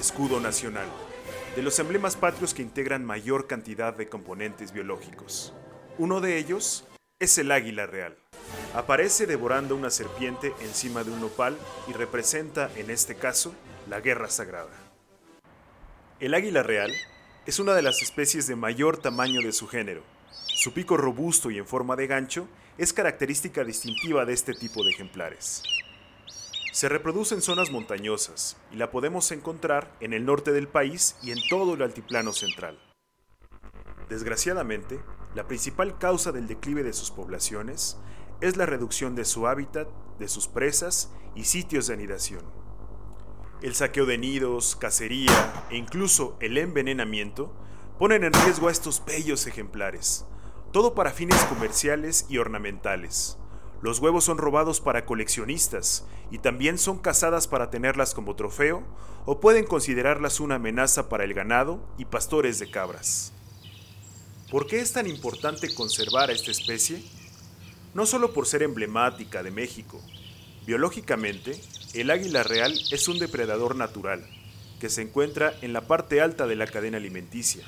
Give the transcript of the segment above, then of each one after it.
escudo nacional, de los emblemas patrios que integran mayor cantidad de componentes biológicos. Uno de ellos es el águila real. Aparece devorando una serpiente encima de un nopal y representa, en este caso, la guerra sagrada. El águila real es una de las especies de mayor tamaño de su género. Su pico robusto y en forma de gancho es característica distintiva de este tipo de ejemplares. Se reproduce en zonas montañosas y la podemos encontrar en el norte del país y en todo el altiplano central. Desgraciadamente, la principal causa del declive de sus poblaciones es la reducción de su hábitat, de sus presas y sitios de anidación. El saqueo de nidos, cacería e incluso el envenenamiento ponen en riesgo a estos bellos ejemplares, todo para fines comerciales y ornamentales. Los huevos son robados para coleccionistas y también son cazadas para tenerlas como trofeo o pueden considerarlas una amenaza para el ganado y pastores de cabras. ¿Por qué es tan importante conservar a esta especie? No solo por ser emblemática de México. Biológicamente, el águila real es un depredador natural, que se encuentra en la parte alta de la cadena alimenticia.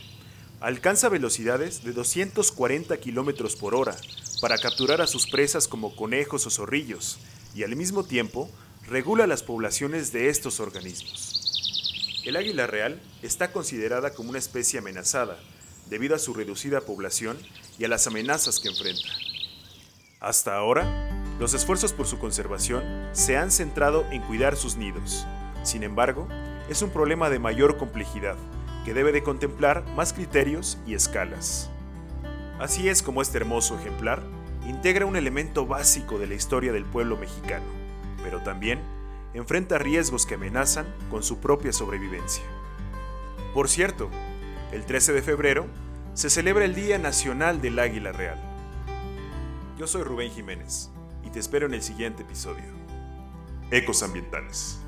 Alcanza velocidades de 240 km por hora para capturar a sus presas como conejos o zorrillos y al mismo tiempo regula las poblaciones de estos organismos. El águila real está considerada como una especie amenazada debido a su reducida población y a las amenazas que enfrenta. Hasta ahora, los esfuerzos por su conservación se han centrado en cuidar sus nidos. Sin embargo, es un problema de mayor complejidad que debe de contemplar más criterios y escalas. Así es como este hermoso ejemplar integra un elemento básico de la historia del pueblo mexicano, pero también enfrenta riesgos que amenazan con su propia sobrevivencia. Por cierto, el 13 de febrero se celebra el Día Nacional del Águila Real. Yo soy Rubén Jiménez y te espero en el siguiente episodio. Ecos Ambientales.